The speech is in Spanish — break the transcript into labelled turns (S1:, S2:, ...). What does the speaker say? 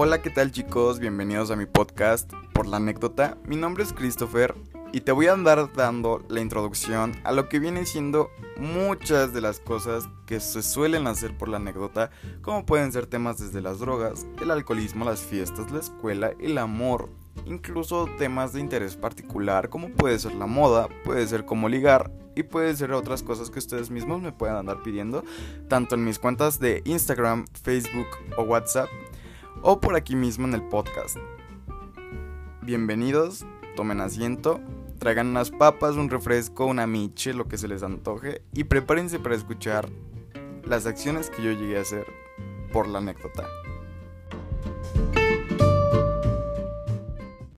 S1: Hola, ¿qué tal chicos? Bienvenidos a mi podcast por la anécdota. Mi nombre es Christopher y te voy a andar dando la introducción a lo que viene siendo muchas de las cosas que se suelen hacer por la anécdota, como pueden ser temas desde las drogas, el alcoholismo, las fiestas, la escuela, el amor, incluso temas de interés particular, como puede ser la moda, puede ser como ligar y puede ser otras cosas que ustedes mismos me puedan andar pidiendo, tanto en mis cuentas de Instagram, Facebook o WhatsApp, o por aquí mismo en el podcast. Bienvenidos, tomen asiento, traigan unas papas, un refresco, una miche, lo que se les antoje, y prepárense para escuchar las acciones que yo llegué a hacer por la anécdota.